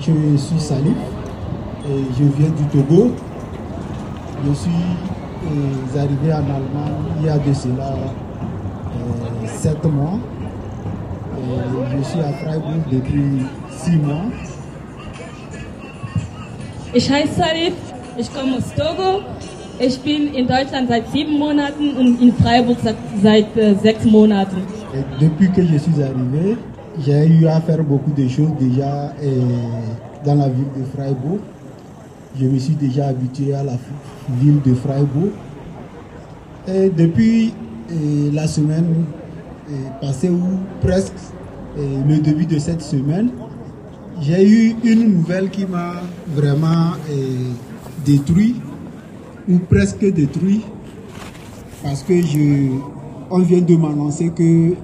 Je suis Salif et je viens du Togo. Je suis euh, arrivé en Allemagne il y a de cela euh, sept mois. Et je suis à Freiburg depuis six mois. Ich heiße Salif, ich komme aus Togo. Ich bin in Deutschland seit sieben Monaten und in Freiburg seit, seit äh, sechs Monaten. Et depuis que je suis arrivé, j'ai eu à faire beaucoup de choses déjà euh, dans la ville de Freiburg. Je me suis déjà habitué à la ville de Freiburg. Et depuis euh, la semaine euh, passée ou presque le début de cette semaine, j'ai eu une nouvelle qui m'a vraiment détruit ou presque détruit parce que je, on vient de m'annoncer que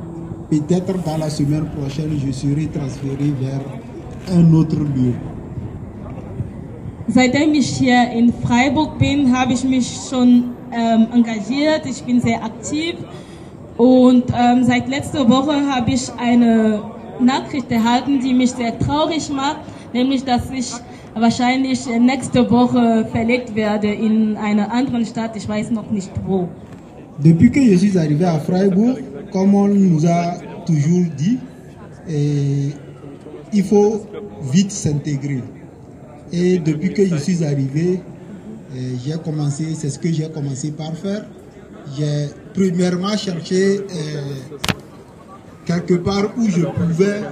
peut-être dans la semaine prochaine, je serai transféré vers un autre lieu. Seitdem ich hier in Freiburg bin, habe ich mich schon ähm, engagiert. Ich bin sehr aktiv. Und ähm, seit letzter Woche habe ich eine Nachricht erhalten, die mich sehr traurig macht, nämlich dass ich wahrscheinlich nächste Woche verlegt werde in eine andere Stadt. Ich weiß noch nicht wo. Depuis que je suis arrivé à Freiburg, comme on nous a toujours dit, eh, il faut vite s'intégrer. Et depuis que je suis arrivé, eh, j'ai commencé, c'est ce que j'ai commencé par faire. J'ai premièrement cherché eh, quelque part où je pouvais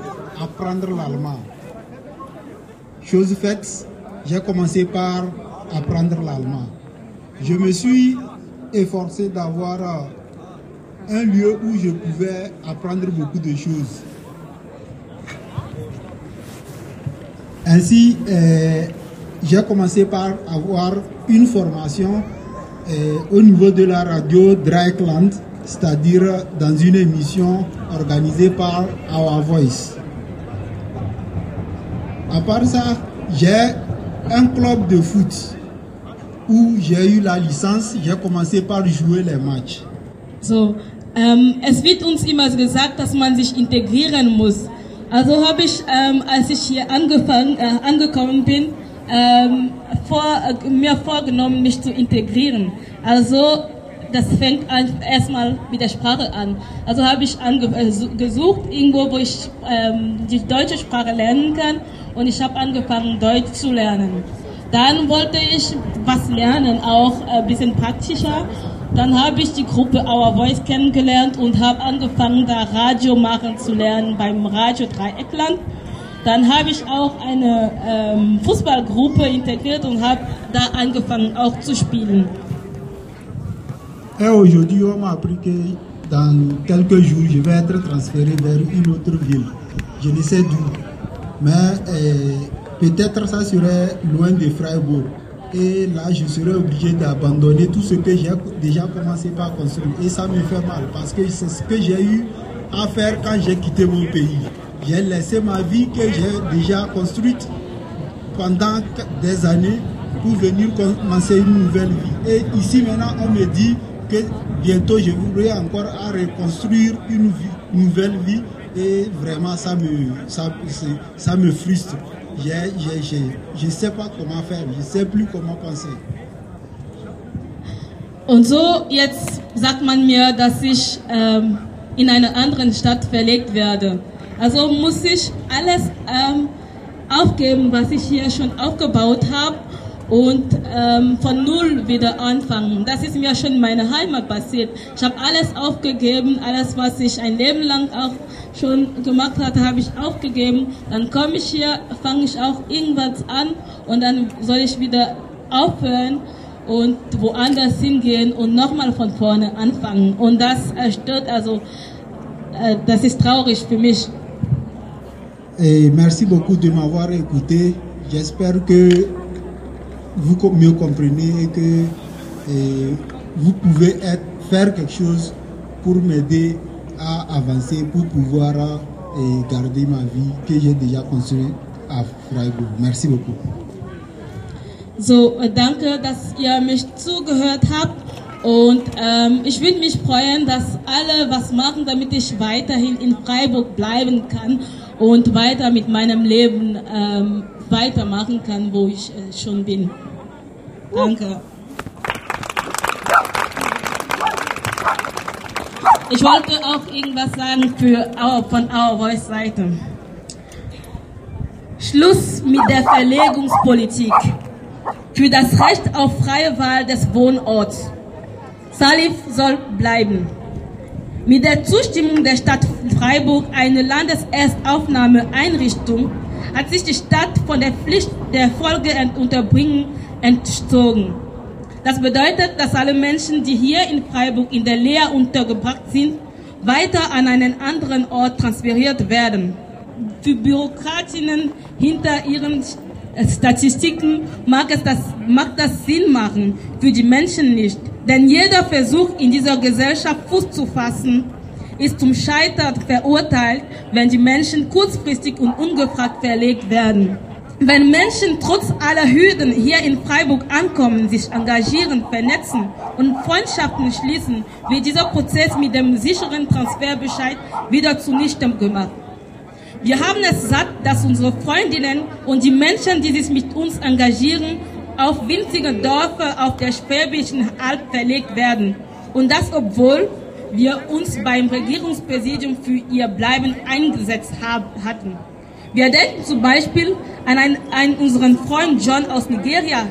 apprendre l'allemand. Chose faite, j'ai commencé par apprendre l'allemand. Je me suis efforcé d'avoir un lieu où je pouvais apprendre beaucoup de choses. Ainsi, euh, j'ai commencé par avoir une formation euh, au niveau de la radio Dreikland, c'est-à-dire dans une émission organisée par Our Voice. À part ça, j'ai un club de foot où j'ai eu la licence. J'ai commencé par jouer les matchs. Ähm, es wird uns immer gesagt, dass man sich integrieren muss. Also habe ich, ähm, als ich hier angefangen, äh, angekommen bin, ähm, vor, äh, mir vorgenommen, mich zu integrieren. Also das fängt erstmal mit der Sprache an. Also habe ich äh, gesucht, irgendwo, wo ich ähm, die deutsche Sprache lernen kann und ich habe angefangen, Deutsch zu lernen. Dann wollte ich was lernen, auch ein bisschen praktischer. Dann habe ich die Gruppe Our Voice kennengelernt und habe angefangen, da Radio machen zu lernen beim Radio Dreieckland. Dann habe ich auch eine ähm, Fußballgruppe integriert und habe da angefangen auch zu spielen. Et aujourd'hui, on m'a appris que dans quelques jours, je vais être transféré vers une autre ville. Je ne sais d'où. Mais euh, peut-être ça serait loin de Freiburg. Et là, je serais obligé d'abandonner tout ce que j'ai déjà commencé par construire. Et ça me fait mal parce que c'est ce que j'ai eu à faire quand j'ai quitté mon pays. J'ai laissé ma vie que j'ai déjà construite pendant des années pour venir commencer une nouvelle vie. Et ici maintenant, on me dit que bientôt je voudrais encore à reconstruire une nouvelle vie et vraiment ça me, ça, ça me frustre. Je ne sais pas comment faire, je ne sais plus comment penser. Und so, jetzt sagt man mir, dass ich ähm, in eine andere Stadt verlegt werde. Also muss ich alles ähm, aufgeben, was ich hier schon aufgebaut habe und ähm, von Null wieder anfangen. Das ist mir schon in meiner Heimat passiert. Ich habe alles aufgegeben, alles, was ich ein Leben lang auch schon gemacht hatte, habe ich aufgegeben. Dann komme ich hier, fange ich auch irgendwas an und dann soll ich wieder aufhören und woanders hingehen und nochmal von vorne anfangen. Und das stört, also äh, das ist traurig für mich. Et merci beaucoup de m'avoir écouté. J'espère que vous me comprenez et que et vous pouvez être, faire quelque chose pour m'aider à avancer, pour pouvoir et garder ma vie que j'ai déjà construite à Freiburg. Merci beaucoup. So, danke, dass ihr mich zugehört habt. Und ähm, ich würde mich freuen, dass alle was machen, damit ich weiterhin in Freiburg bleiben kann und weiter mit meinem Leben ähm, weitermachen kann, wo ich äh, schon bin. Danke. Ich wollte auch irgendwas sagen für von Our Voice Seite. Schluss mit der Verlegungspolitik. Für das Recht auf freie Wahl des Wohnorts. Salif soll bleiben. Mit der Zustimmung der Stadt Freiburg, eine Landeserstaufnahmeeinrichtung, hat sich die Stadt von der Pflicht der Folgeunterbringung entzogen. Das bedeutet, dass alle Menschen, die hier in Freiburg in der Lehre untergebracht sind, weiter an einen anderen Ort transferiert werden. Für Bürokratinnen hinter ihren Statistiken mag, es das, mag das Sinn machen, für die Menschen nicht. Denn jeder Versuch in dieser Gesellschaft Fuß zu fassen, ist zum Scheitern verurteilt, wenn die Menschen kurzfristig und ungefragt verlegt werden. Wenn Menschen trotz aller Hürden hier in Freiburg ankommen, sich engagieren, vernetzen und Freundschaften schließen, wird dieser Prozess mit dem sicheren Transferbescheid wieder zunichte gemacht. Wir haben es satt, dass unsere Freundinnen und die Menschen, die sich mit uns engagieren, auf winzige Dörfer auf der Schwäbischen Alb verlegt werden. Und das, obwohl wir uns beim Regierungspräsidium für ihr Bleiben eingesetzt haben, hatten. Wir denken zum Beispiel an einen, einen unseren Freund John aus Nigeria.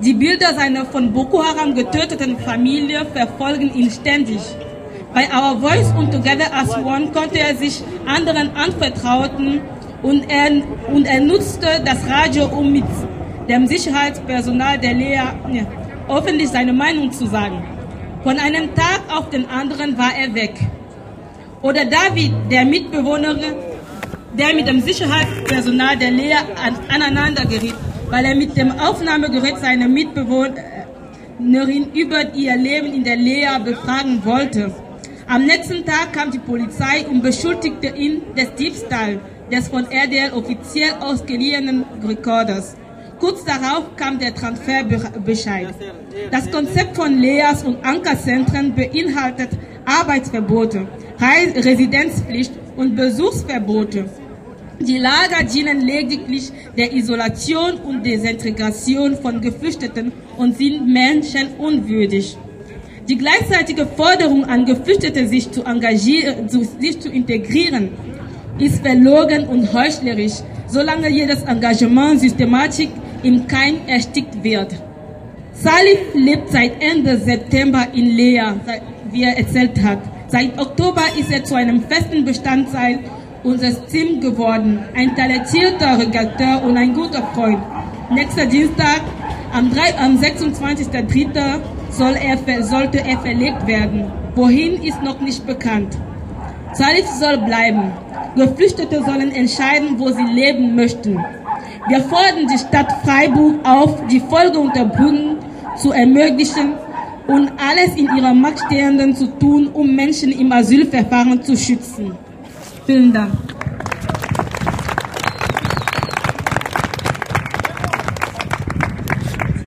Die Bilder seiner von Boko Haram getöteten Familie verfolgen ihn ständig. Bei Our Voice und Together as One konnte er sich anderen anvertrauten und er, und er nutzte das Radio, um mit dem Sicherheitspersonal der Lea ja, öffentlich seine Meinung zu sagen. Von einem Tag auf den anderen war er weg. Oder David, der Mitbewohner der mit dem Sicherheitspersonal der Lea aneinander geriet, weil er mit dem Aufnahmegerät seine Mitbewohnerin über ihr Leben in der Lea befragen wollte. Am nächsten Tag kam die Polizei und beschuldigte ihn des Diebstahls des von RDL offiziell ausgeliehenen Rekorders. Kurz darauf kam der Transferbescheid. Das Konzept von Leas und Ankerzentren beinhaltet Arbeitsverbote, Residenzpflicht und Besuchsverbote. Die Lager dienen lediglich der Isolation und Desintegration von Geflüchteten und sind menschenunwürdig. Die gleichzeitige Forderung an Geflüchtete, sich zu engagieren, sich zu integrieren, ist verlogen und heuchlerisch, solange jedes Engagement systematisch im Keim erstickt wird. Salif lebt seit Ende September in Lea, wie er erzählt hat. Seit Oktober ist er zu einem festen Bestandteil unseres Teams geworden. Ein talentierter Redakteur und ein guter Freund. Nächster Dienstag, am, am 26.03. Soll er, sollte er verlegt werden. Wohin ist noch nicht bekannt. Salif soll bleiben. Geflüchtete sollen entscheiden, wo sie leben möchten. Wir fordern die Stadt Freiburg auf, die Folgeunterbrückung zu ermöglichen und alles in ihrer Macht Stehenden zu tun, um Menschen im Asylverfahren zu schützen. Vielen Dank.